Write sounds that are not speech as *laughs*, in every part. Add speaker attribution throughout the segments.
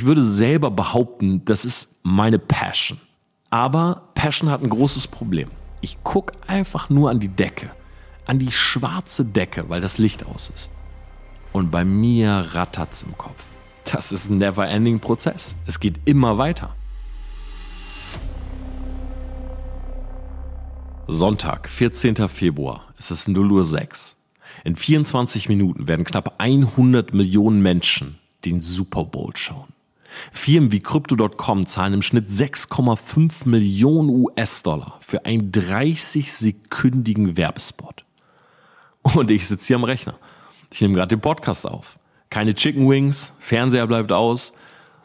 Speaker 1: Ich würde selber behaupten, das ist meine Passion. Aber Passion hat ein großes Problem. Ich gucke einfach nur an die Decke, an die schwarze Decke, weil das Licht aus ist. Und bei mir rattert's im Kopf. Das ist ein never-ending Prozess. Es geht immer weiter. Sonntag, 14. Februar. Es ist 0 Uhr 6. In 24 Minuten werden knapp 100 Millionen Menschen den Super Bowl schauen. Firmen wie Crypto.com zahlen im Schnitt 6,5 Millionen US-Dollar für einen 30-sekündigen Werbespot. Und ich sitze hier am Rechner. Ich nehme gerade den Podcast auf. Keine Chicken Wings, Fernseher bleibt aus,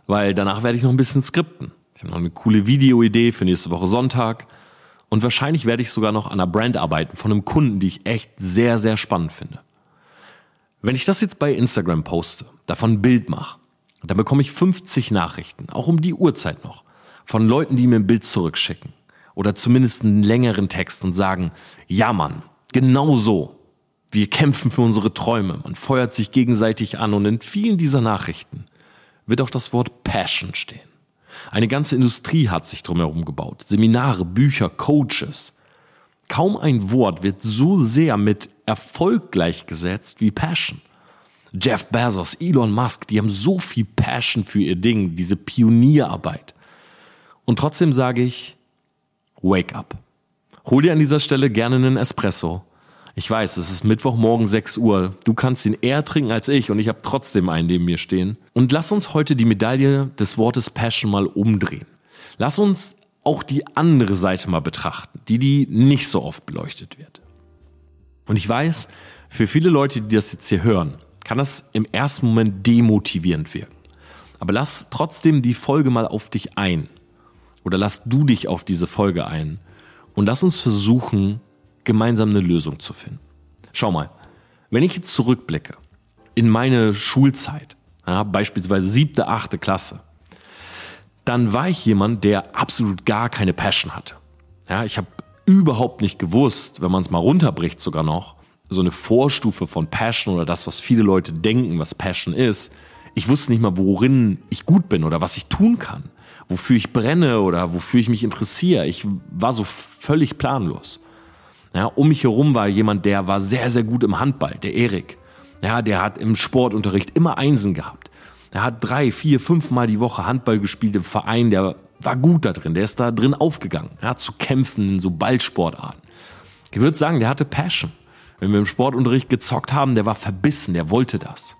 Speaker 1: weil danach werde ich noch ein bisschen skripten. Ich habe noch eine coole Videoidee für nächste Woche Sonntag. Und wahrscheinlich werde ich sogar noch an einer Brand arbeiten von einem Kunden, die ich echt sehr, sehr spannend finde. Wenn ich das jetzt bei Instagram poste, davon ein Bild mache, dann bekomme ich 50 Nachrichten, auch um die Uhrzeit noch, von Leuten, die mir ein Bild zurückschicken. Oder zumindest einen längeren Text und sagen, ja Mann, genau so. Wir kämpfen für unsere Träume. Man feuert sich gegenseitig an und in vielen dieser Nachrichten wird auch das Wort Passion stehen. Eine ganze Industrie hat sich drumherum gebaut. Seminare, Bücher, Coaches. Kaum ein Wort wird so sehr mit Erfolg gleichgesetzt wie Passion. Jeff Bezos, Elon Musk, die haben so viel Passion für ihr Ding, diese Pionierarbeit. Und trotzdem sage ich, wake up. Hol dir an dieser Stelle gerne einen Espresso. Ich weiß, es ist Mittwochmorgen 6 Uhr. Du kannst ihn eher trinken als ich und ich habe trotzdem einen neben mir stehen. Und lass uns heute die Medaille des Wortes Passion mal umdrehen. Lass uns auch die andere Seite mal betrachten, die die nicht so oft beleuchtet wird. Und ich weiß, für viele Leute, die das jetzt hier hören, kann das im ersten Moment demotivierend wirken. Aber lass trotzdem die Folge mal auf dich ein. Oder lass du dich auf diese Folge ein. Und lass uns versuchen, gemeinsam eine Lösung zu finden. Schau mal, wenn ich jetzt zurückblicke in meine Schulzeit, ja, beispielsweise siebte, achte Klasse, dann war ich jemand, der absolut gar keine Passion hatte. Ja, ich habe überhaupt nicht gewusst, wenn man es mal runterbricht sogar noch, so eine Vorstufe von Passion oder das, was viele Leute denken, was Passion ist. Ich wusste nicht mal, worin ich gut bin oder was ich tun kann, wofür ich brenne oder wofür ich mich interessiere. Ich war so völlig planlos. Ja, um mich herum war jemand, der war sehr, sehr gut im Handball, der Erik. Ja, der hat im Sportunterricht immer Einsen gehabt. Er hat drei, vier, fünf Mal die Woche Handball gespielt im Verein, der war gut da drin, der ist da drin aufgegangen, ja, zu kämpfen in so Ballsportarten. Ich würde sagen, der hatte Passion. Wenn wir im Sportunterricht gezockt haben, der war verbissen, der wollte das.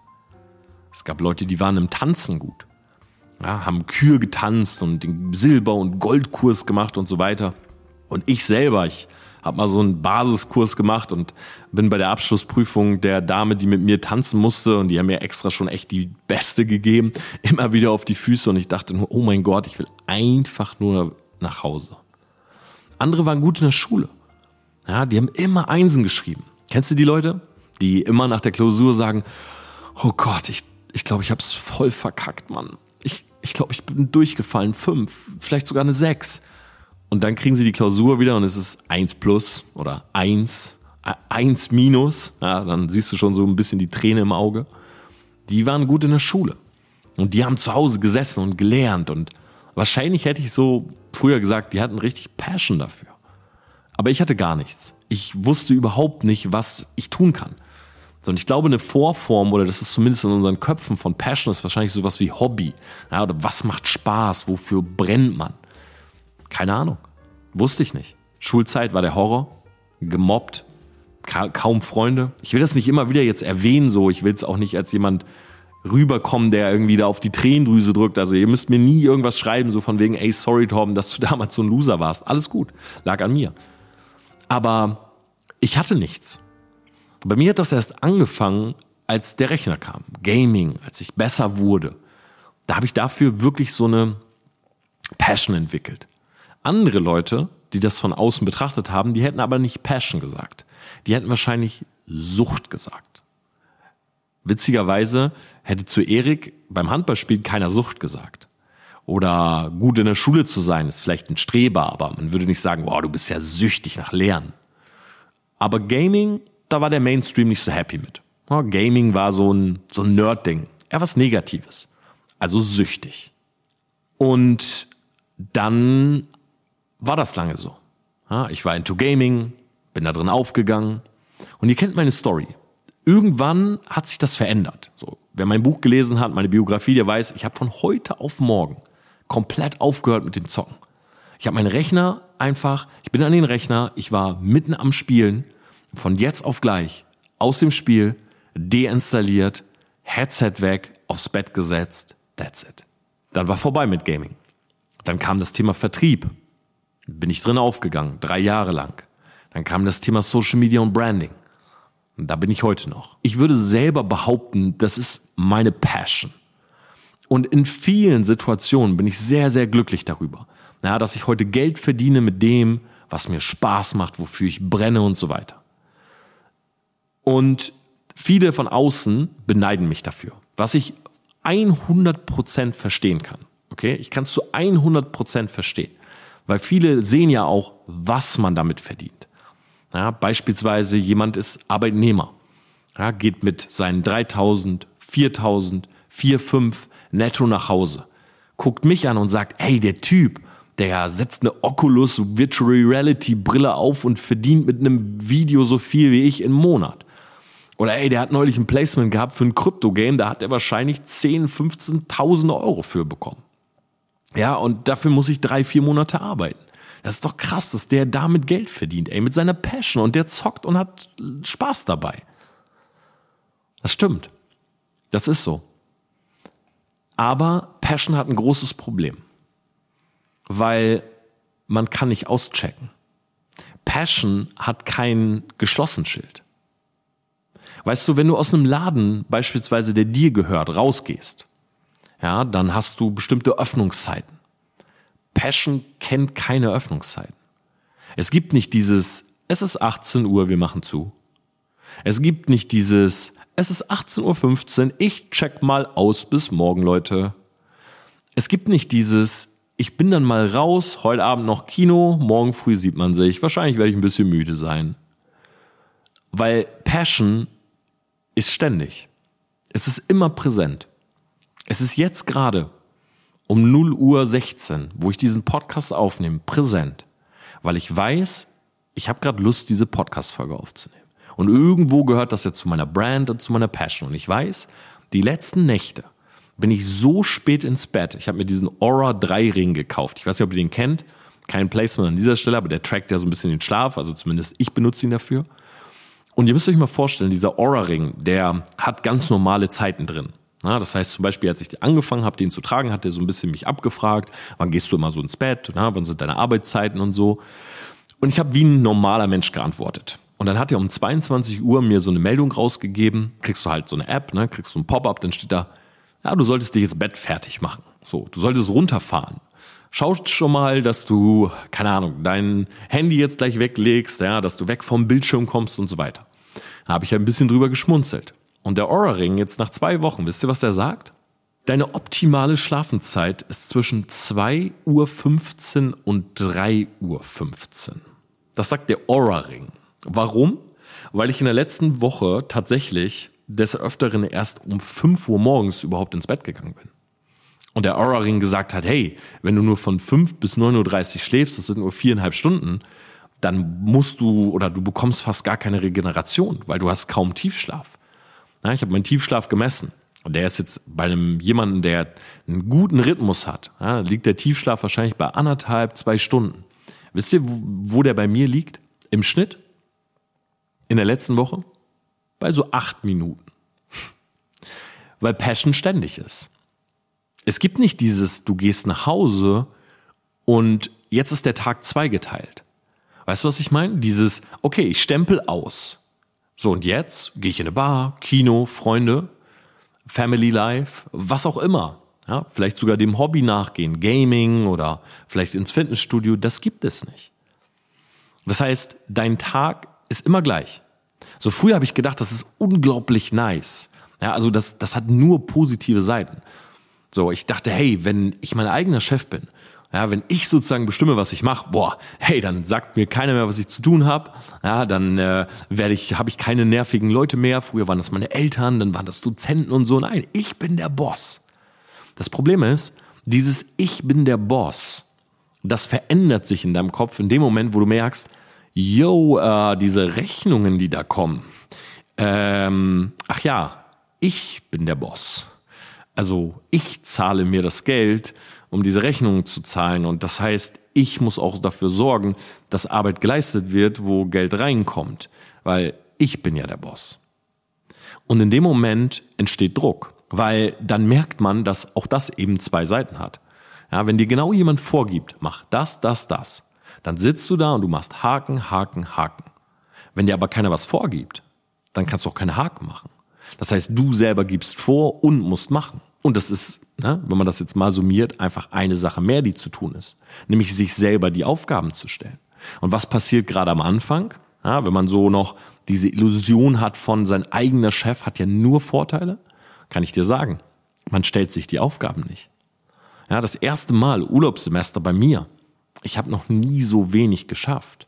Speaker 1: Es gab Leute, die waren im Tanzen gut. Ja, haben Kür getanzt und den Silber- und Goldkurs gemacht und so weiter. Und ich selber, ich habe mal so einen Basiskurs gemacht und bin bei der Abschlussprüfung der Dame, die mit mir tanzen musste und die haben mir extra schon echt die Beste gegeben, *laughs* immer wieder auf die Füße und ich dachte nur, oh mein Gott, ich will einfach nur nach Hause. Andere waren gut in der Schule. Ja, die haben immer Einsen geschrieben. Kennst du die Leute, die immer nach der Klausur sagen, oh Gott, ich ich glaube, ich habe es voll verkackt, Mann. Ich, ich glaube, ich bin durchgefallen. Fünf, vielleicht sogar eine sechs. Und dann kriegen sie die Klausur wieder und es ist eins plus oder eins, eins minus. Ja, dann siehst du schon so ein bisschen die Träne im Auge. Die waren gut in der Schule. Und die haben zu Hause gesessen und gelernt. Und wahrscheinlich hätte ich so früher gesagt, die hatten richtig Passion dafür. Aber ich hatte gar nichts ich wusste überhaupt nicht, was ich tun kann. Und ich glaube, eine Vorform, oder das ist zumindest in unseren Köpfen von Passion, ist wahrscheinlich sowas wie Hobby. Ja, oder was macht Spaß? Wofür brennt man? Keine Ahnung. Wusste ich nicht. Schulzeit war der Horror. Gemobbt. Ka kaum Freunde. Ich will das nicht immer wieder jetzt erwähnen, so. Ich will es auch nicht als jemand rüberkommen, der irgendwie da auf die Tränendrüse drückt. Also ihr müsst mir nie irgendwas schreiben, so von wegen, ey, sorry Torben, dass du *laughs* damals so ein Loser warst. Alles gut. Lag an mir. Aber ich hatte nichts. Bei mir hat das erst angefangen, als der Rechner kam. Gaming, als ich besser wurde. Da habe ich dafür wirklich so eine Passion entwickelt. Andere Leute, die das von außen betrachtet haben, die hätten aber nicht Passion gesagt. Die hätten wahrscheinlich Sucht gesagt. Witzigerweise hätte zu Erik beim Handballspiel keiner Sucht gesagt. Oder gut in der Schule zu sein, ist vielleicht ein Streber, aber man würde nicht sagen, wow, du bist ja süchtig nach Lernen. Aber Gaming, da war der Mainstream nicht so happy mit. Gaming war so ein, so ein Nerd-Ding. Eher was Negatives. Also süchtig. Und dann war das lange so. Ich war into Gaming, bin da drin aufgegangen. Und ihr kennt meine Story. Irgendwann hat sich das verändert. So, wer mein Buch gelesen hat, meine Biografie, der weiß, ich habe von heute auf morgen komplett aufgehört mit dem Zocken. Ich habe meinen Rechner einfach, ich bin an den Rechner, ich war mitten am Spielen, von jetzt auf gleich aus dem Spiel deinstalliert, Headset weg, aufs Bett gesetzt, that's it. Dann war vorbei mit Gaming. Dann kam das Thema Vertrieb. Bin ich drin aufgegangen, drei Jahre lang. Dann kam das Thema Social Media und Branding. Da bin ich heute noch. Ich würde selber behaupten, das ist meine Passion. Und in vielen Situationen bin ich sehr, sehr glücklich darüber. Ja, dass ich heute Geld verdiene mit dem, was mir Spaß macht, wofür ich brenne und so weiter. Und viele von außen beneiden mich dafür, was ich 100% verstehen kann. Okay, ich kann es zu 100% verstehen, weil viele sehen ja auch, was man damit verdient. Ja, beispielsweise jemand ist Arbeitnehmer, ja, geht mit seinen 3000, 4000, 4, 5 netto nach Hause, guckt mich an und sagt, hey, der Typ, der setzt eine Oculus Virtual Reality Brille auf und verdient mit einem Video so viel wie ich im Monat. Oder ey, der hat neulich ein Placement gehabt für ein Krypto-Game, da hat er wahrscheinlich 10, 15.000 Euro für bekommen. Ja, und dafür muss ich drei, vier Monate arbeiten. Das ist doch krass, dass der damit Geld verdient, ey, mit seiner Passion und der zockt und hat Spaß dabei. Das stimmt. Das ist so. Aber Passion hat ein großes Problem, weil man kann nicht auschecken. Passion hat kein Geschlossenschild. Weißt du, wenn du aus einem Laden beispielsweise, der dir gehört, rausgehst, ja, dann hast du bestimmte Öffnungszeiten. Passion kennt keine Öffnungszeiten. Es gibt nicht dieses, es ist 18 Uhr, wir machen zu. Es gibt nicht dieses, es ist 18.15 Uhr, ich check mal aus bis morgen, Leute. Es gibt nicht dieses, ich bin dann mal raus, heute Abend noch Kino, morgen früh sieht man sich, wahrscheinlich werde ich ein bisschen müde sein. Weil Passion ist ständig. Es ist immer präsent. Es ist jetzt gerade um 0 Uhr 16, wo ich diesen Podcast aufnehme, präsent. Weil ich weiß, ich habe gerade Lust, diese Podcast-Folge aufzunehmen. Und irgendwo gehört das jetzt zu meiner Brand und zu meiner Passion. Und ich weiß, die letzten Nächte bin ich so spät ins Bett. Ich habe mir diesen Aura 3 Ring gekauft. Ich weiß nicht, ob ihr den kennt. Kein Placement an dieser Stelle, aber der trackt ja so ein bisschen den Schlaf. Also zumindest ich benutze ihn dafür. Und ihr müsst euch mal vorstellen, dieser Aura-Ring, der hat ganz normale Zeiten drin. Na, das heißt zum Beispiel, als ich angefangen habe, den zu tragen, hat der so ein bisschen mich abgefragt, wann gehst du immer so ins Bett, na, wann sind deine Arbeitszeiten und so. Und ich habe wie ein normaler Mensch geantwortet. Und dann hat er um 22 Uhr mir so eine Meldung rausgegeben, kriegst du halt so eine App, ne, kriegst du ein Pop-up, dann steht da, ja, du solltest dich jetzt Bett fertig machen. So, du solltest runterfahren. Schaust schon mal, dass du, keine Ahnung, dein Handy jetzt gleich weglegst, ja, dass du weg vom Bildschirm kommst und so weiter. Da habe ich ein bisschen drüber geschmunzelt. Und der Aura-Ring jetzt nach zwei Wochen, wisst ihr, was der sagt? Deine optimale Schlafenszeit ist zwischen 2.15 Uhr und 3.15 Uhr. Das sagt der Aura-Ring. Warum? Weil ich in der letzten Woche tatsächlich des Öfteren erst um 5 Uhr morgens überhaupt ins Bett gegangen bin. Und der Aura-Ring gesagt hat, hey, wenn du nur von 5 bis 9.30 Uhr schläfst, das sind nur viereinhalb Stunden, dann musst du oder du bekommst fast gar keine Regeneration, weil du hast kaum Tiefschlaf. Ja, ich habe meinen Tiefschlaf gemessen. Und der ist jetzt bei einem jemanden, der einen guten Rhythmus hat, ja, liegt der Tiefschlaf wahrscheinlich bei anderthalb, zwei Stunden. Wisst ihr, wo, wo der bei mir liegt? Im Schnitt? In der letzten Woche? Bei so acht Minuten. Weil Passion ständig ist. Es gibt nicht dieses, du gehst nach Hause und jetzt ist der Tag zweigeteilt. Weißt du, was ich meine? Dieses, okay, ich stempel aus. So, und jetzt gehe ich in eine Bar, Kino, Freunde, Family Life, was auch immer. Ja, vielleicht sogar dem Hobby nachgehen, Gaming oder vielleicht ins Fitnessstudio, das gibt es nicht. Das heißt, dein Tag ist immer gleich. So früher habe ich gedacht, das ist unglaublich nice. Ja, also das, das hat nur positive Seiten. So, ich dachte, hey, wenn ich mein eigener Chef bin ja, wenn ich sozusagen bestimme, was ich mache, boah, hey, dann sagt mir keiner mehr, was ich zu tun habe. Ja, dann äh, werde ich, habe ich keine nervigen Leute mehr. Früher waren das meine Eltern, dann waren das Dozenten und so. Nein, ich bin der Boss. Das Problem ist, dieses Ich bin der Boss, das verändert sich in deinem Kopf in dem Moment, wo du merkst, yo, äh, diese Rechnungen, die da kommen, ähm, ach ja, ich bin der Boss. Also ich zahle mir das Geld, um diese Rechnungen zu zahlen. Und das heißt, ich muss auch dafür sorgen, dass Arbeit geleistet wird, wo Geld reinkommt. Weil ich bin ja der Boss. Und in dem Moment entsteht Druck, weil dann merkt man, dass auch das eben zwei Seiten hat. Ja, wenn dir genau jemand vorgibt, mach das, das, das, dann sitzt du da und du machst Haken, Haken, Haken. Wenn dir aber keiner was vorgibt, dann kannst du auch keine Haken machen. Das heißt, du selber gibst vor und musst machen. Und das ist, ne, wenn man das jetzt mal summiert, einfach eine Sache mehr, die zu tun ist. Nämlich sich selber die Aufgaben zu stellen. Und was passiert gerade am Anfang? Ja, wenn man so noch diese Illusion hat von sein eigener Chef hat ja nur Vorteile, kann ich dir sagen. Man stellt sich die Aufgaben nicht. Ja, das erste Mal Urlaubssemester bei mir. Ich habe noch nie so wenig geschafft.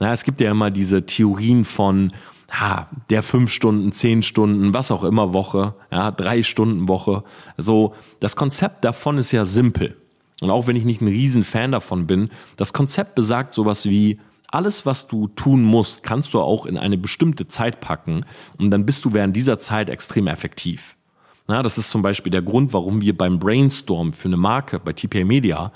Speaker 1: Ja, es gibt ja immer diese Theorien von ha, der fünf Stunden, zehn Stunden, was auch immer Woche, ja, drei Stunden Woche. So, das Konzept davon ist ja simpel. Und auch wenn ich nicht ein Riesenfan davon bin, das Konzept besagt sowas wie, alles, was du tun musst, kannst du auch in eine bestimmte Zeit packen und dann bist du während dieser Zeit extrem effektiv. Na, das ist zum Beispiel der Grund, warum wir beim Brainstorm für eine Marke bei TPA Media,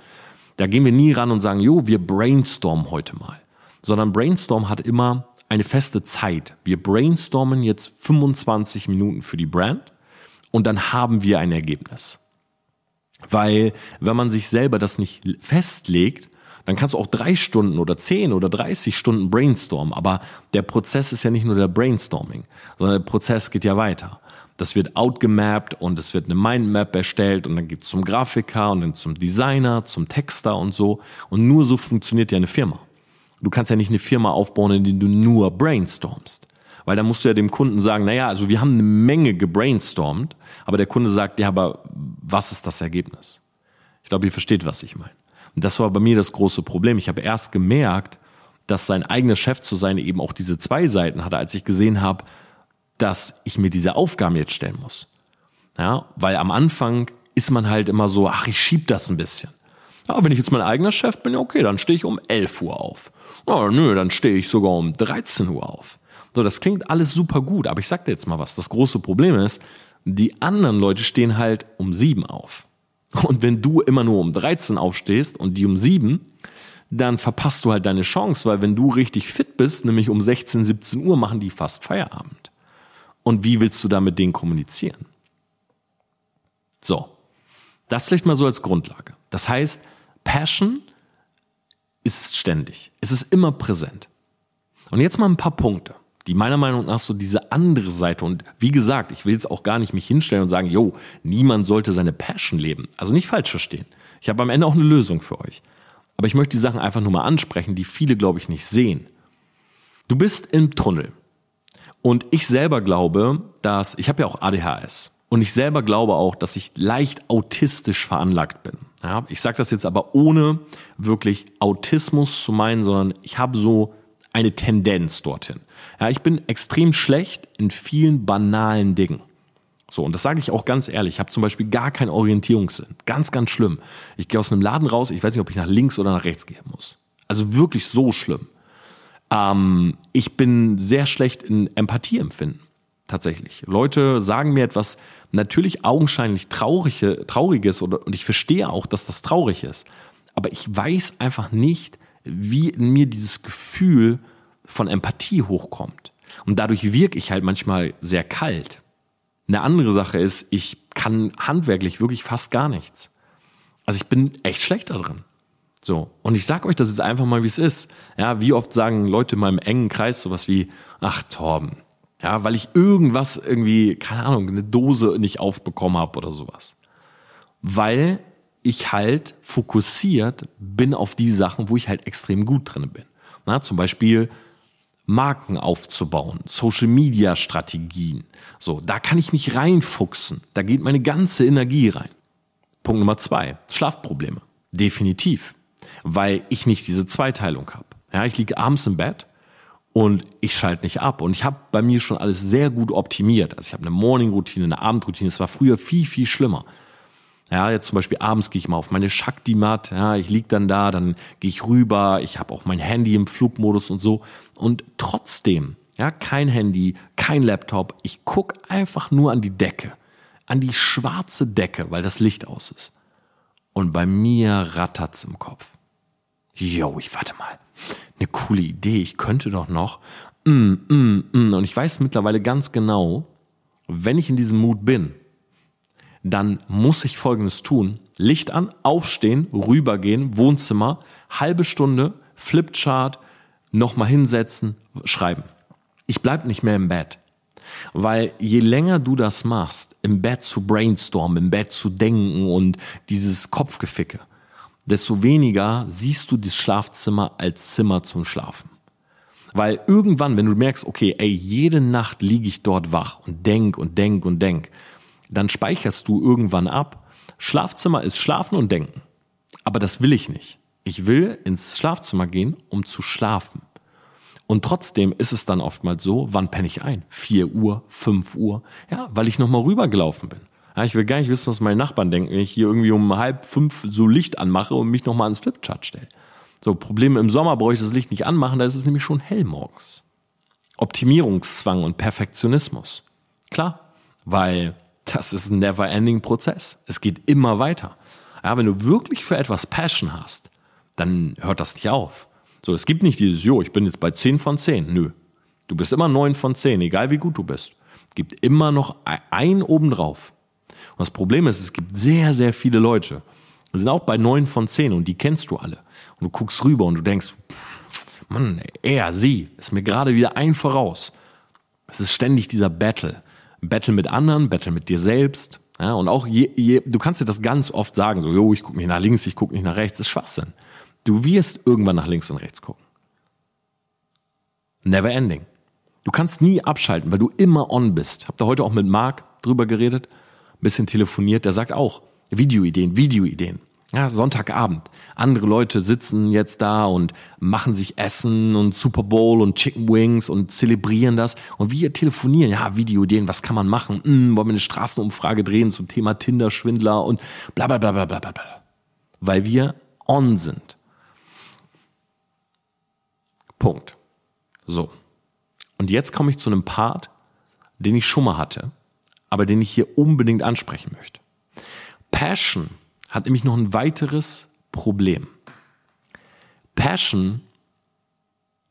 Speaker 1: da gehen wir nie ran und sagen, jo, wir brainstormen heute mal. Sondern Brainstorm hat immer eine feste Zeit. Wir brainstormen jetzt 25 Minuten für die Brand und dann haben wir ein Ergebnis. Weil wenn man sich selber das nicht festlegt, dann kannst du auch drei Stunden oder zehn oder 30 Stunden brainstormen. Aber der Prozess ist ja nicht nur der Brainstorming, sondern der Prozess geht ja weiter. Das wird outgemappt und es wird eine Mindmap erstellt und dann geht es zum Grafiker und dann zum Designer, zum Texter und so. Und nur so funktioniert ja eine Firma. Du kannst ja nicht eine Firma aufbauen, in der du nur brainstormst. Weil dann musst du ja dem Kunden sagen, naja, also wir haben eine Menge gebrainstormt, aber der Kunde sagt, ja, aber was ist das Ergebnis? Ich glaube, ihr versteht, was ich meine. Und das war bei mir das große Problem. Ich habe erst gemerkt, dass sein eigener Chef zu sein eben auch diese zwei Seiten hatte, als ich gesehen habe, dass ich mir diese Aufgaben jetzt stellen muss. Ja, weil am Anfang ist man halt immer so, ach, ich schieb das ein bisschen. Ja, wenn ich jetzt mein eigener Chef bin, okay, dann stehe ich um 11 Uhr auf. Ja, nö, dann stehe ich sogar um 13 Uhr auf. So, das klingt alles super gut, aber ich sag dir jetzt mal was. Das große Problem ist, die anderen Leute stehen halt um 7 auf. Und wenn du immer nur um 13 aufstehst und die um 7, dann verpasst du halt deine Chance, weil wenn du richtig fit bist, nämlich um 16, 17 Uhr machen die fast Feierabend. Und wie willst du da mit denen kommunizieren? So, das vielleicht mal so als Grundlage. Das heißt, Passion ist ständig. Es ist immer präsent. Und jetzt mal ein paar Punkte, die meiner Meinung nach so diese andere Seite und wie gesagt, ich will jetzt auch gar nicht mich hinstellen und sagen, jo, niemand sollte seine Passion leben. Also nicht falsch verstehen. Ich habe am Ende auch eine Lösung für euch. Aber ich möchte die Sachen einfach nur mal ansprechen, die viele, glaube ich, nicht sehen. Du bist im Tunnel. Und ich selber glaube, dass, ich habe ja auch ADHS. Und ich selber glaube auch, dass ich leicht autistisch veranlagt bin. Ja, ich sage das jetzt aber ohne wirklich Autismus zu meinen, sondern ich habe so eine Tendenz dorthin. Ja, ich bin extrem schlecht in vielen banalen Dingen. So, und das sage ich auch ganz ehrlich. Ich habe zum Beispiel gar keinen Orientierungssinn. Ganz, ganz schlimm. Ich gehe aus einem Laden raus, ich weiß nicht, ob ich nach links oder nach rechts gehen muss. Also wirklich so schlimm. Ähm, ich bin sehr schlecht in Empathie empfinden. Tatsächlich. Leute sagen mir etwas natürlich augenscheinlich traurige, trauriges oder, und ich verstehe auch, dass das traurig ist. Aber ich weiß einfach nicht, wie in mir dieses Gefühl von Empathie hochkommt. Und dadurch wirke ich halt manchmal sehr kalt. Eine andere Sache ist, ich kann handwerklich wirklich fast gar nichts. Also ich bin echt schlecht da drin. So. Und ich sag euch das jetzt einfach mal, wie es ist. Ja, wie oft sagen Leute in meinem engen Kreis sowas wie, ach Torben, ja, weil ich irgendwas irgendwie, keine Ahnung, eine Dose nicht aufbekommen habe oder sowas. Weil ich halt fokussiert bin auf die Sachen, wo ich halt extrem gut drin bin. Na, zum Beispiel Marken aufzubauen, Social Media Strategien. So, da kann ich mich reinfuchsen. Da geht meine ganze Energie rein. Punkt Nummer zwei, Schlafprobleme. Definitiv weil ich nicht diese Zweiteilung habe. Ja, ich liege abends im Bett und ich schalte nicht ab. Und ich habe bei mir schon alles sehr gut optimiert. Also ich habe eine Morning-Routine, eine Abendroutine. Es war früher viel, viel schlimmer. Ja, jetzt zum Beispiel abends gehe ich mal auf meine Shakti-Mat, ja, ich lieg dann da, dann gehe ich rüber, ich habe auch mein Handy im Flugmodus und so. Und trotzdem, ja, kein Handy, kein Laptop, ich guck einfach nur an die Decke, an die schwarze Decke, weil das Licht aus ist. Und bei mir rattert's im Kopf. Jo, ich warte mal. Eine coole Idee, ich könnte doch noch. Mm, mm, mm. Und ich weiß mittlerweile ganz genau, wenn ich in diesem Mut bin, dann muss ich Folgendes tun. Licht an, aufstehen, rübergehen, Wohnzimmer, halbe Stunde, Flipchart, nochmal hinsetzen, schreiben. Ich bleib nicht mehr im Bett. Weil je länger du das machst, im Bett zu brainstormen, im Bett zu denken und dieses Kopfgeficke, desto weniger siehst du das Schlafzimmer als Zimmer zum Schlafen. Weil irgendwann, wenn du merkst, okay, ey, jede Nacht liege ich dort wach und denk und denk und denk, dann speicherst du irgendwann ab, Schlafzimmer ist Schlafen und Denken. Aber das will ich nicht. Ich will ins Schlafzimmer gehen, um zu schlafen. Und trotzdem ist es dann oftmals so, wann penne ich ein? Vier Uhr, fünf Uhr? Ja, weil ich nochmal rübergelaufen bin. Ja, ich will gar nicht wissen, was meine Nachbarn denken, wenn ich hier irgendwie um halb fünf so Licht anmache und mich nochmal ans Flipchart stelle. So, Problem im Sommer brauche ich das Licht nicht anmachen, da ist es nämlich schon hell morgens. Optimierungszwang und Perfektionismus. Klar, weil das ist ein never-ending Prozess. Es geht immer weiter. Ja, wenn du wirklich für etwas Passion hast, dann hört das nicht auf. So, es gibt nicht dieses, jo, ich bin jetzt bei 10 von 10. Nö. Du bist immer 9 von 10, egal wie gut du bist. Gibt immer noch ein obendrauf. Und das Problem ist, es gibt sehr, sehr viele Leute. Die sind auch bei 9 von 10 und die kennst du alle. Und du guckst rüber und du denkst, Mann, er, sie, ist mir gerade wieder ein voraus. Es ist ständig dieser Battle. Battle mit anderen, Battle mit dir selbst. Ja, und auch je, je, du kannst dir das ganz oft sagen, so, jo, ich gucke nicht nach links, ich gucke nicht nach rechts, das ist Schwachsinn. Du wirst irgendwann nach links und rechts gucken. Never ending. Du kannst nie abschalten, weil du immer on bist. Hab da heute auch mit Marc drüber geredet, ein bisschen telefoniert, der sagt auch, Videoideen, Videoideen. Ja, Sonntagabend. Andere Leute sitzen jetzt da und machen sich Essen und Super Bowl und Chicken Wings und zelebrieren das. Und wir telefonieren, ja, Videoideen, was kann man machen? Hm, wollen wir eine Straßenumfrage drehen zum Thema Tinder-Schwindler und bla bla bla bla bla bla. Weil wir on sind. Punkt. So. Und jetzt komme ich zu einem Part, den ich schon mal hatte, aber den ich hier unbedingt ansprechen möchte. Passion hat nämlich noch ein weiteres Problem. Passion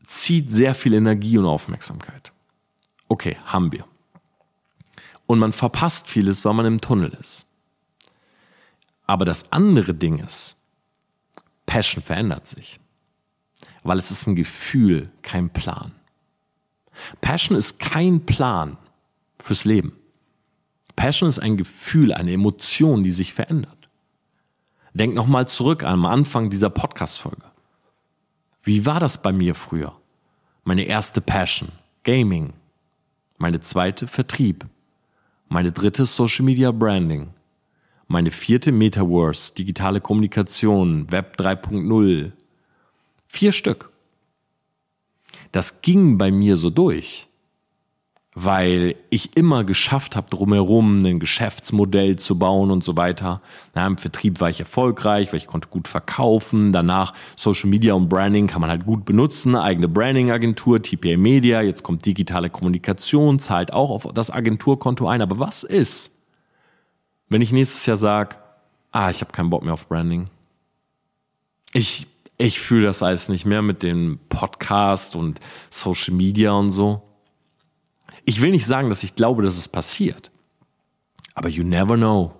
Speaker 1: zieht sehr viel Energie und Aufmerksamkeit. Okay, haben wir. Und man verpasst vieles, weil man im Tunnel ist. Aber das andere Ding ist, Passion verändert sich. Weil es ist ein Gefühl, kein Plan. Passion ist kein Plan fürs Leben. Passion ist ein Gefühl, eine Emotion, die sich verändert. Denk nochmal zurück am Anfang dieser Podcast-Folge. Wie war das bei mir früher? Meine erste Passion, Gaming. Meine zweite Vertrieb. Meine dritte Social Media Branding. Meine vierte Metaverse, digitale Kommunikation, Web 3.0. Vier Stück. Das ging bei mir so durch weil ich immer geschafft habe, drumherum ein Geschäftsmodell zu bauen und so weiter. Na, Im Vertrieb war ich erfolgreich, weil ich konnte gut verkaufen. Danach Social Media und Branding kann man halt gut benutzen. Eigene Branding-Agentur, TPA Media, jetzt kommt digitale Kommunikation, zahlt auch auf das Agenturkonto ein. Aber was ist, wenn ich nächstes Jahr sage, ah, ich habe keinen Bock mehr auf Branding. Ich, ich fühle das alles nicht mehr mit dem Podcast und Social Media und so. Ich will nicht sagen, dass ich glaube, dass es passiert. Aber you never know.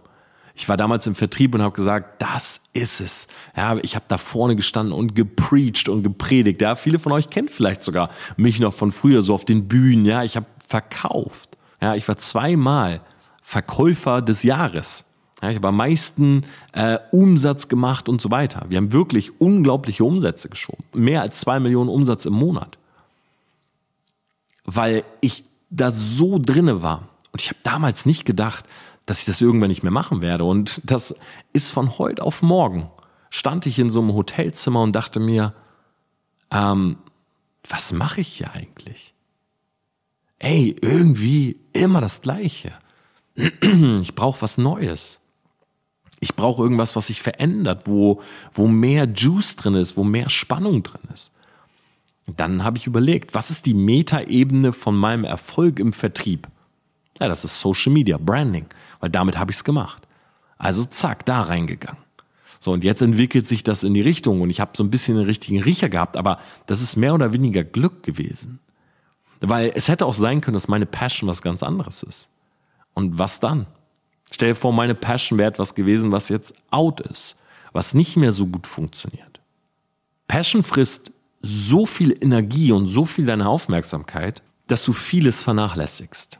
Speaker 1: Ich war damals im Vertrieb und habe gesagt, das ist es. Ja, ich habe da vorne gestanden und gepreacht und gepredigt. Ja, viele von euch kennen vielleicht sogar mich noch von früher so auf den Bühnen. Ja, ich habe verkauft. Ja, ich war zweimal Verkäufer des Jahres. Ja, ich habe am meisten äh, Umsatz gemacht und so weiter. Wir haben wirklich unglaubliche Umsätze geschoben. Mehr als zwei Millionen Umsatz im Monat. Weil ich da so drinne war. Und ich habe damals nicht gedacht, dass ich das irgendwann nicht mehr machen werde. Und das ist von heute auf morgen. Stand ich in so einem Hotelzimmer und dachte mir, ähm, was mache ich hier eigentlich? Ey, irgendwie immer das Gleiche. *clears throat* Ich brauche was Neues. Ich brauche irgendwas, was sich verändert, wo, wo mehr Juice drin ist, wo mehr Spannung drin ist. Dann habe ich überlegt, was ist die Metaebene von meinem Erfolg im Vertrieb? Ja, das ist Social Media, Branding, weil damit habe ich es gemacht. Also zack, da reingegangen. So, und jetzt entwickelt sich das in die Richtung und ich habe so ein bisschen den richtigen Riecher gehabt, aber das ist mehr oder weniger Glück gewesen. Weil es hätte auch sein können, dass meine Passion was ganz anderes ist. Und was dann? Stell dir vor, meine Passion wäre etwas gewesen, was jetzt out ist, was nicht mehr so gut funktioniert. Passion frisst so viel Energie und so viel deine Aufmerksamkeit, dass du vieles vernachlässigst.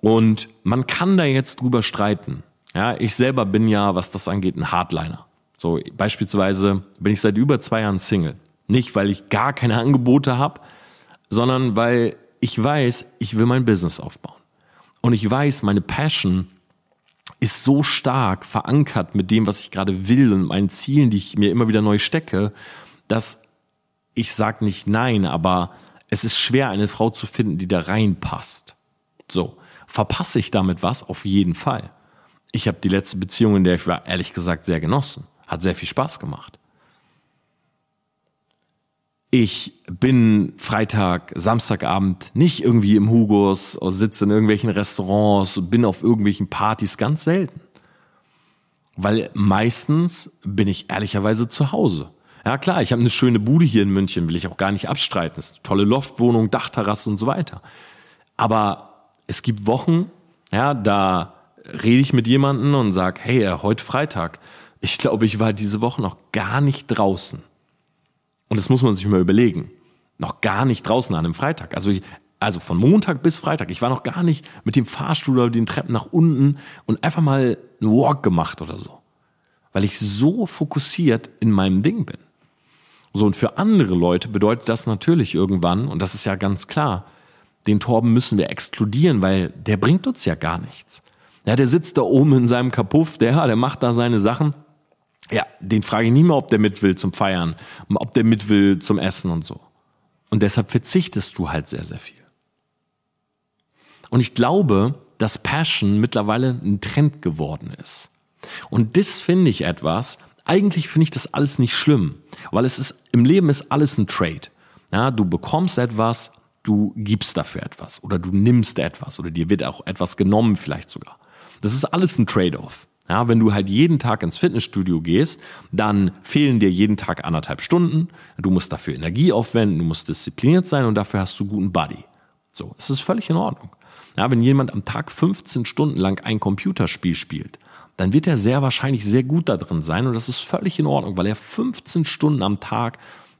Speaker 1: Und man kann da jetzt drüber streiten. Ja, ich selber bin ja, was das angeht, ein Hardliner. So beispielsweise bin ich seit über zwei Jahren Single. Nicht, weil ich gar keine Angebote habe, sondern weil ich weiß, ich will mein Business aufbauen. Und ich weiß, meine Passion ist so stark verankert mit dem, was ich gerade will und meinen Zielen, die ich mir immer wieder neu stecke, dass ich sage nicht nein, aber es ist schwer, eine Frau zu finden, die da reinpasst. So, verpasse ich damit was? Auf jeden Fall. Ich habe die letzte Beziehung, in der ich war, ehrlich gesagt sehr genossen. Hat sehr viel Spaß gemacht. Ich bin Freitag, Samstagabend nicht irgendwie im Hugos, sitze in irgendwelchen Restaurants, bin auf irgendwelchen Partys ganz selten. Weil meistens bin ich ehrlicherweise zu Hause. Ja klar, ich habe eine schöne Bude hier in München, will ich auch gar nicht abstreiten. Das ist eine tolle Loftwohnung, Dachterrasse und so weiter. Aber es gibt Wochen, ja, da rede ich mit jemandem und sage, hey, heute Freitag, ich glaube, ich war diese Woche noch gar nicht draußen. Und das muss man sich mal überlegen. Noch gar nicht draußen an einem Freitag. Also, ich, also von Montag bis Freitag. Ich war noch gar nicht mit dem Fahrstuhl oder den Treppen nach unten und einfach mal einen Walk gemacht oder so. Weil ich so fokussiert in meinem Ding bin. So, und für andere Leute bedeutet das natürlich irgendwann, und das ist ja ganz klar, den Torben müssen wir exkludieren, weil der bringt uns ja gar nichts. Ja, der sitzt da oben in seinem Kapuff, der, der macht da seine Sachen. Ja, den frage ich nie mehr, ob der mit will zum Feiern, ob der mit will zum Essen und so. Und deshalb verzichtest du halt sehr, sehr viel. Und ich glaube, dass Passion mittlerweile ein Trend geworden ist. Und das finde ich etwas, eigentlich finde ich das alles nicht schlimm, weil es ist, im Leben ist alles ein Trade. Ja, du bekommst etwas, du gibst dafür etwas oder du nimmst etwas oder dir wird auch etwas genommen vielleicht sogar. Das ist alles ein Trade-off. Ja, wenn du halt jeden Tag ins Fitnessstudio gehst, dann fehlen dir jeden Tag anderthalb Stunden. Du musst dafür Energie aufwenden, du musst diszipliniert sein und dafür hast du guten Body. So, es ist völlig in Ordnung. Ja, wenn jemand am Tag 15 Stunden lang ein Computerspiel spielt, dann wird er sehr wahrscheinlich sehr gut da drin sein und das ist völlig in Ordnung, weil er 15 Stunden am Tag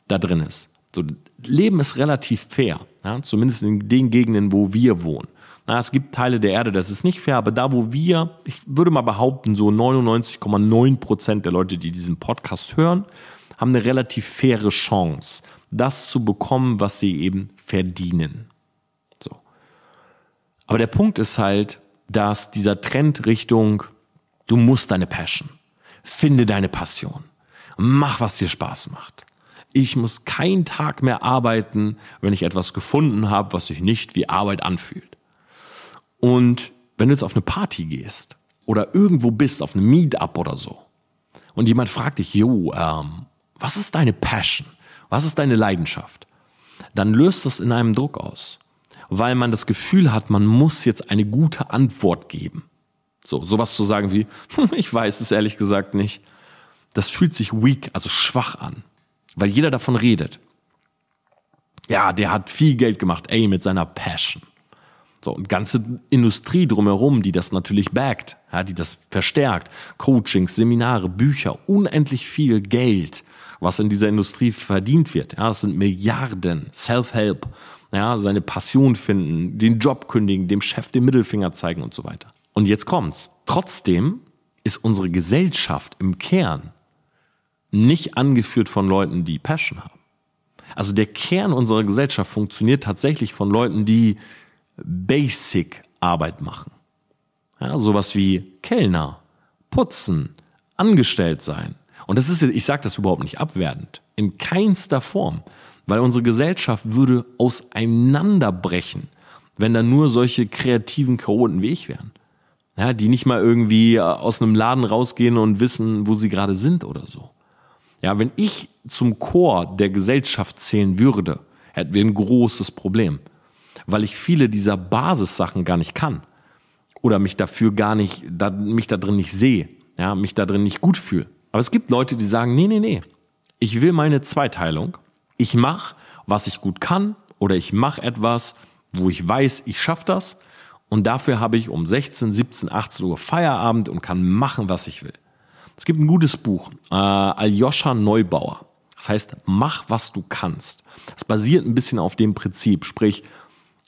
Speaker 1: da drin ist. So, Leben ist relativ fair, ja, zumindest in den Gegenden, wo wir wohnen. Na, es gibt Teile der Erde, das ist nicht fair, aber da, wo wir, ich würde mal behaupten, so 99,9 Prozent der Leute, die diesen Podcast hören, haben eine relativ faire Chance, das zu bekommen, was sie eben verdienen. So. Aber der Punkt ist halt, dass dieser Trend Richtung, du musst deine Passion, finde deine Passion, mach, was dir Spaß macht. Ich muss keinen Tag mehr arbeiten, wenn ich etwas gefunden habe, was sich nicht wie Arbeit anfühlt. Und wenn du jetzt auf eine Party gehst oder irgendwo bist, auf einem Meetup oder so, und jemand fragt dich, jo, ähm, was ist deine Passion? Was ist deine Leidenschaft? Dann löst das in einem Druck aus, weil man das Gefühl hat, man muss jetzt eine gute Antwort geben. So, sowas zu sagen wie, *laughs* ich weiß es ehrlich gesagt nicht. Das fühlt sich weak, also schwach an, weil jeder davon redet. Ja, der hat viel Geld gemacht, ey, mit seiner Passion. So, und ganze Industrie drumherum, die das natürlich backt, ja, die das verstärkt. Coachings, Seminare, Bücher, unendlich viel Geld, was in dieser Industrie verdient wird. Ja, das sind Milliarden. Self-Help, ja, seine Passion finden, den Job kündigen, dem Chef den Mittelfinger zeigen und so weiter. Und jetzt kommt's. Trotzdem ist unsere Gesellschaft im Kern nicht angeführt von Leuten, die Passion haben. Also der Kern unserer Gesellschaft funktioniert tatsächlich von Leuten, die Basic-Arbeit machen. Ja, sowas wie Kellner, putzen, angestellt sein. Und das ist, ich sage das überhaupt nicht abwertend, in keinster Form, weil unsere Gesellschaft würde auseinanderbrechen, wenn da nur solche kreativen Chaoten wie ich wären. Ja, die nicht mal irgendwie äh, aus einem Laden rausgehen und wissen, wo sie gerade sind oder so. Ja, wenn ich zum Chor der Gesellschaft zählen würde, hätten wir ein großes Problem, weil ich viele dieser Basissachen gar nicht kann oder mich dafür gar nicht, da, mich da drin nicht sehe, ja, mich da drin nicht gut fühle. Aber es gibt Leute, die sagen, nee, nee, nee, ich will meine Zweiteilung. Ich mache, was ich gut kann oder ich mache etwas, wo ich weiß, ich schaffe das und dafür habe ich um 16, 17, 18 Uhr Feierabend und kann machen, was ich will. Es gibt ein gutes Buch, äh, Aljoscha Neubauer. Das heißt, mach, was du kannst. Es basiert ein bisschen auf dem Prinzip, sprich,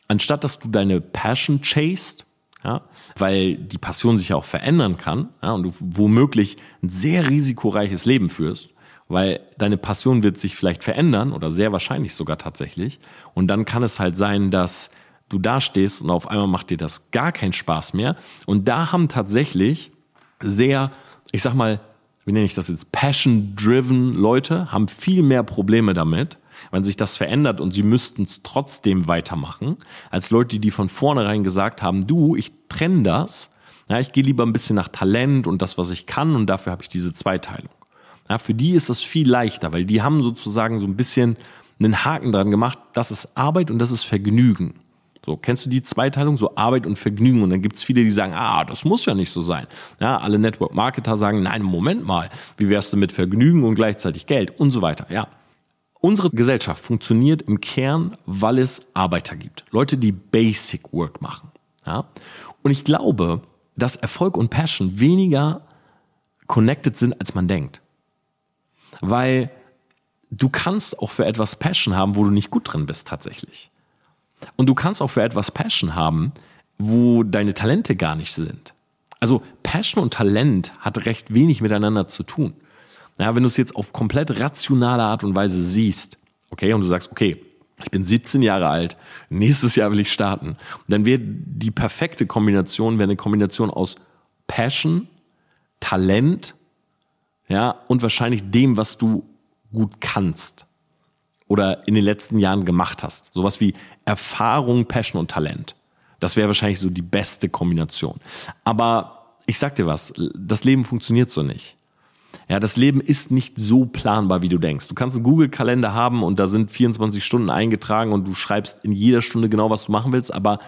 Speaker 1: anstatt dass du deine Passion chased, ja, weil die Passion sich auch verändern kann ja, und du womöglich ein sehr risikoreiches Leben führst, weil deine Passion wird sich vielleicht verändern oder sehr wahrscheinlich sogar tatsächlich und dann kann es halt sein, dass du dastehst und auf einmal macht dir das gar keinen Spaß mehr und da haben tatsächlich sehr, ich sag mal, wie nenne ich das jetzt, passion-driven Leute haben viel mehr Probleme damit, wenn sich das verändert und sie müssten es trotzdem weitermachen, als Leute, die von vornherein gesagt haben, du, ich trenne das, ja, ich gehe lieber ein bisschen nach Talent und das, was ich kann und dafür habe ich diese Zweiteilung. Ja, für die ist das viel leichter, weil die haben sozusagen so ein bisschen einen Haken dran gemacht, das ist Arbeit und das ist Vergnügen. So, kennst du die Zweiteilung? So Arbeit und Vergnügen. Und dann gibt's viele, die sagen, ah, das muss ja nicht so sein. Ja, alle Network-Marketer sagen, nein, Moment mal, wie wärst du mit Vergnügen und gleichzeitig Geld und so weiter. Ja, Unsere Gesellschaft funktioniert im Kern, weil es Arbeiter gibt. Leute, die Basic Work machen. Ja? Und ich glaube, dass Erfolg und Passion weniger connected sind, als man denkt. Weil du kannst auch für etwas Passion haben, wo du nicht gut drin bist tatsächlich. Und du kannst auch für etwas Passion haben, wo deine Talente gar nicht sind. Also Passion und Talent hat recht wenig miteinander zu tun. Ja, wenn du es jetzt auf komplett rationale Art und Weise siehst, okay, und du sagst, okay, ich bin 17 Jahre alt, nächstes Jahr will ich starten, dann wäre die perfekte Kombination, wäre eine Kombination aus Passion, Talent, ja, und wahrscheinlich dem, was du gut kannst oder in den letzten Jahren gemacht hast. Sowas wie Erfahrung, Passion und Talent. Das wäre wahrscheinlich so die beste Kombination. Aber ich sag dir was, das Leben funktioniert so nicht. Ja, das Leben ist nicht so planbar, wie du denkst. Du kannst einen Google-Kalender haben und da sind 24 Stunden eingetragen und du schreibst in jeder Stunde genau, was du machen willst, aber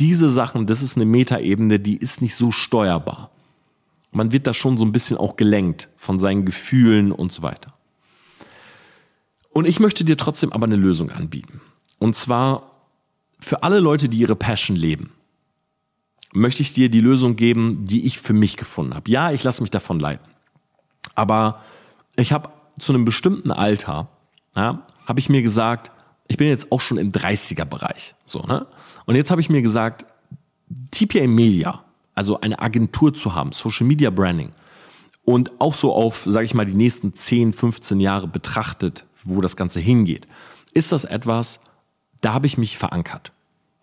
Speaker 1: diese Sachen, das ist eine Metaebene, die ist nicht so steuerbar. Man wird da schon so ein bisschen auch gelenkt von seinen Gefühlen und so weiter. Und ich möchte dir trotzdem aber eine Lösung anbieten. Und zwar für alle Leute, die ihre Passion leben, möchte ich dir die Lösung geben, die ich für mich gefunden habe. Ja, ich lasse mich davon leiten. Aber ich habe zu einem bestimmten Alter, ja, habe ich mir gesagt, ich bin jetzt auch schon im 30er-Bereich. So, ne? Und jetzt habe ich mir gesagt, TPA Media, also eine Agentur zu haben, Social Media Branding, und auch so auf, sage ich mal, die nächsten 10, 15 Jahre betrachtet, wo das Ganze hingeht, ist das etwas, da habe ich mich verankert.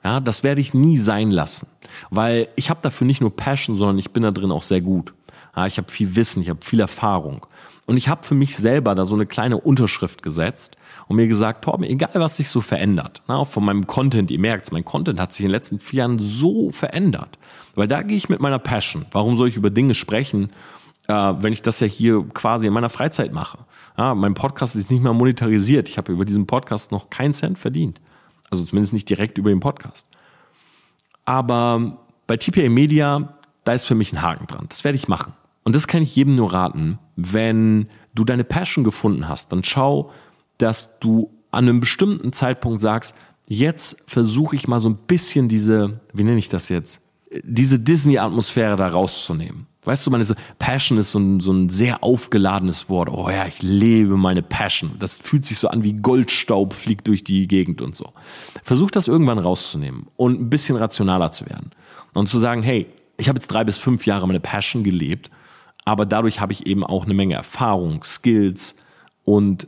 Speaker 1: Ja, das werde ich nie sein lassen, weil ich habe dafür nicht nur Passion, sondern ich bin da drin auch sehr gut. Ja, ich habe viel Wissen, ich habe viel Erfahrung. Und ich habe für mich selber da so eine kleine Unterschrift gesetzt und mir gesagt, Torben, egal was sich so verändert, na, auch von meinem Content, ihr merkt mein Content hat sich in den letzten vier Jahren so verändert. Weil da gehe ich mit meiner Passion. Warum soll ich über Dinge sprechen, äh, wenn ich das ja hier quasi in meiner Freizeit mache? Ja, mein Podcast ist nicht mehr monetarisiert. Ich habe über diesen Podcast noch keinen Cent verdient. Also zumindest nicht direkt über den Podcast. Aber bei TPA Media, da ist für mich ein Haken dran. Das werde ich machen. Und das kann ich jedem nur raten. Wenn du deine Passion gefunden hast, dann schau, dass du an einem bestimmten Zeitpunkt sagst, jetzt versuche ich mal so ein bisschen diese, wie nenne ich das jetzt, diese Disney-Atmosphäre da rauszunehmen. Weißt du, meine Passion ist so ein, so ein sehr aufgeladenes Wort. Oh ja, ich lebe meine Passion. Das fühlt sich so an wie Goldstaub fliegt durch die Gegend und so. Versuch das irgendwann rauszunehmen und ein bisschen rationaler zu werden. Und zu sagen, hey, ich habe jetzt drei bis fünf Jahre meine Passion gelebt aber dadurch habe ich eben auch eine Menge Erfahrung, Skills und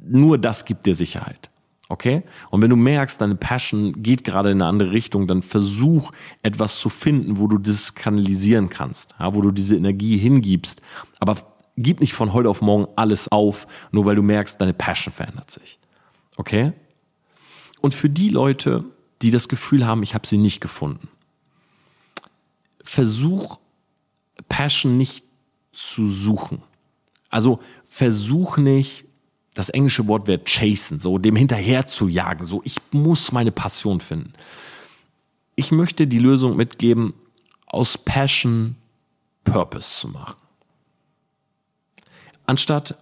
Speaker 1: nur das gibt dir Sicherheit. Okay? Und wenn du merkst, deine Passion geht gerade in eine andere Richtung, dann versuch etwas zu finden, wo du das kanalisieren kannst, ja, wo du diese Energie hingibst. Aber gib nicht von heute auf morgen alles auf, nur weil du merkst, deine Passion verändert sich. Okay? Und für die Leute, die das Gefühl haben, ich habe sie nicht gefunden, versuch Passion nicht zu suchen. Also versuch nicht, das englische Wort wäre chasen, so dem hinterher zu jagen, so ich muss meine Passion finden. Ich möchte die Lösung mitgeben, aus Passion Purpose zu machen. Anstatt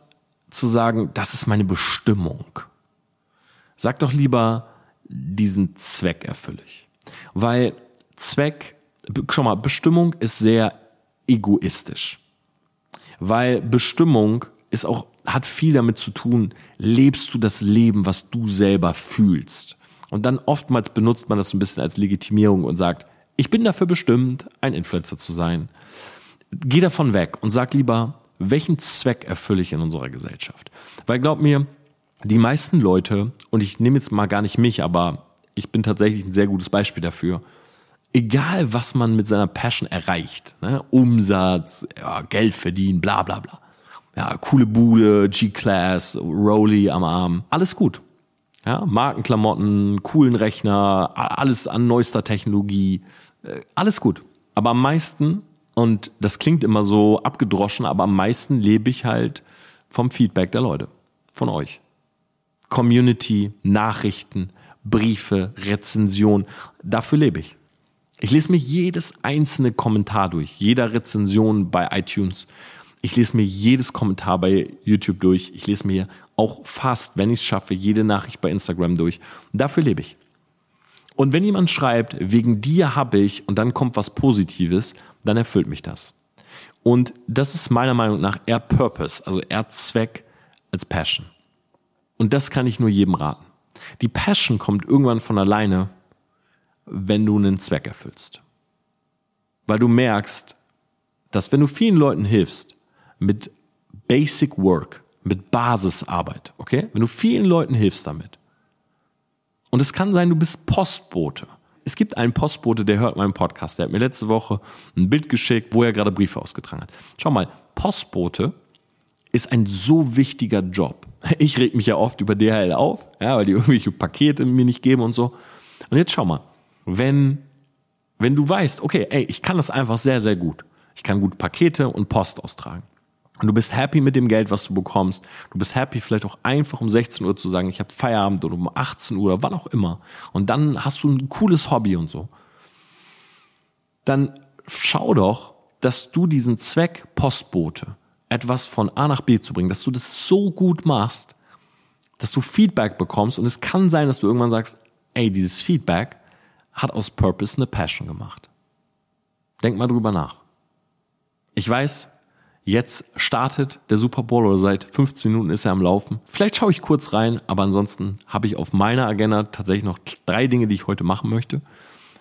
Speaker 1: zu sagen, das ist meine Bestimmung. Sag doch lieber, diesen Zweck erfülle ich. Weil Zweck, schau mal, Bestimmung ist sehr egoistisch. Weil Bestimmung ist auch, hat viel damit zu tun, lebst du das Leben, was du selber fühlst. Und dann oftmals benutzt man das so ein bisschen als Legitimierung und sagt, ich bin dafür bestimmt, ein Influencer zu sein. Geh davon weg und sag lieber, welchen Zweck erfülle ich in unserer Gesellschaft? Weil glaub mir, die meisten Leute, und ich nehme jetzt mal gar nicht mich, aber ich bin tatsächlich ein sehr gutes Beispiel dafür, egal was man mit seiner Passion erreicht, ne? Umsatz, ja, Geld verdienen, bla bla bla. Ja, coole Bude, G-Class, Rolly am Arm, alles gut. Ja, Markenklamotten, coolen Rechner, alles an neuester Technologie, äh, alles gut. Aber am meisten, und das klingt immer so abgedroschen, aber am meisten lebe ich halt vom Feedback der Leute, von euch. Community, Nachrichten, Briefe, Rezension, dafür lebe ich. Ich lese mir jedes einzelne Kommentar durch, jeder Rezension bei iTunes. Ich lese mir jedes Kommentar bei YouTube durch. Ich lese mir auch fast, wenn ich es schaffe, jede Nachricht bei Instagram durch. Dafür lebe ich. Und wenn jemand schreibt, wegen dir habe ich und dann kommt was Positives, dann erfüllt mich das. Und das ist meiner Meinung nach eher Purpose, also eher Zweck als Passion. Und das kann ich nur jedem raten. Die Passion kommt irgendwann von alleine, wenn du einen Zweck erfüllst. Weil du merkst, dass wenn du vielen Leuten hilfst mit Basic Work, mit Basisarbeit, okay? Wenn du vielen Leuten hilfst damit. Und es kann sein, du bist Postbote. Es gibt einen Postbote, der hört meinen Podcast. Der hat mir letzte Woche ein Bild geschickt, wo er gerade Briefe ausgetragen hat. Schau mal, Postbote ist ein so wichtiger Job. *laughs* Ich reg mich ja oft über DHL auf, ja, weil die irgendwelche Pakete mir nicht geben und so. Und jetzt schau mal, wenn, wenn du weißt, okay, ey, ich kann das einfach sehr, sehr gut. Ich kann gut Pakete und Post austragen. Und du bist happy mit dem Geld, was du bekommst. Du bist happy, vielleicht auch einfach um 16 Uhr zu sagen, ich habe Feierabend oder um 18 Uhr oder wann auch immer. Und dann hast du ein cooles Hobby und so. Dann schau doch, dass du diesen Zweck Postbote, etwas von A nach B zu bringen, dass du das so gut machst, dass du Feedback bekommst. Und es kann sein, dass du irgendwann sagst, ey, dieses Feedback hat aus Purpose eine Passion gemacht. Denk mal drüber nach. Ich weiß, jetzt startet der Super Bowl oder seit 15 Minuten ist er am Laufen. Vielleicht schaue ich kurz rein, aber ansonsten habe ich auf meiner Agenda tatsächlich noch drei Dinge, die ich heute machen möchte.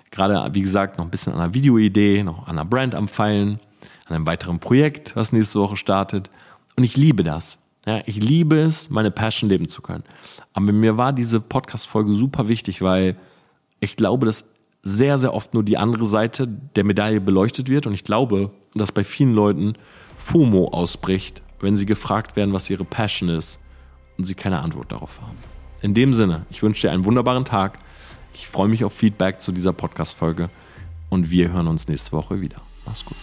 Speaker 1: Gerade, wie gesagt, noch ein bisschen an einer Videoidee, noch an einer Brand am Feilen, an einem weiteren Projekt, was nächste Woche startet. Und ich liebe das. Ja, ich liebe es, meine Passion leben zu können. Aber mir war diese Podcast-Folge super wichtig, weil ich glaube, dass sehr, sehr oft nur die andere Seite der Medaille beleuchtet wird. Und ich glaube, dass bei vielen Leuten FOMO ausbricht, wenn sie gefragt werden, was ihre Passion ist und sie keine Antwort darauf haben. In dem Sinne, ich wünsche dir einen wunderbaren Tag. Ich freue mich auf Feedback zu dieser Podcast-Folge und wir hören uns nächste Woche wieder. Mach's gut.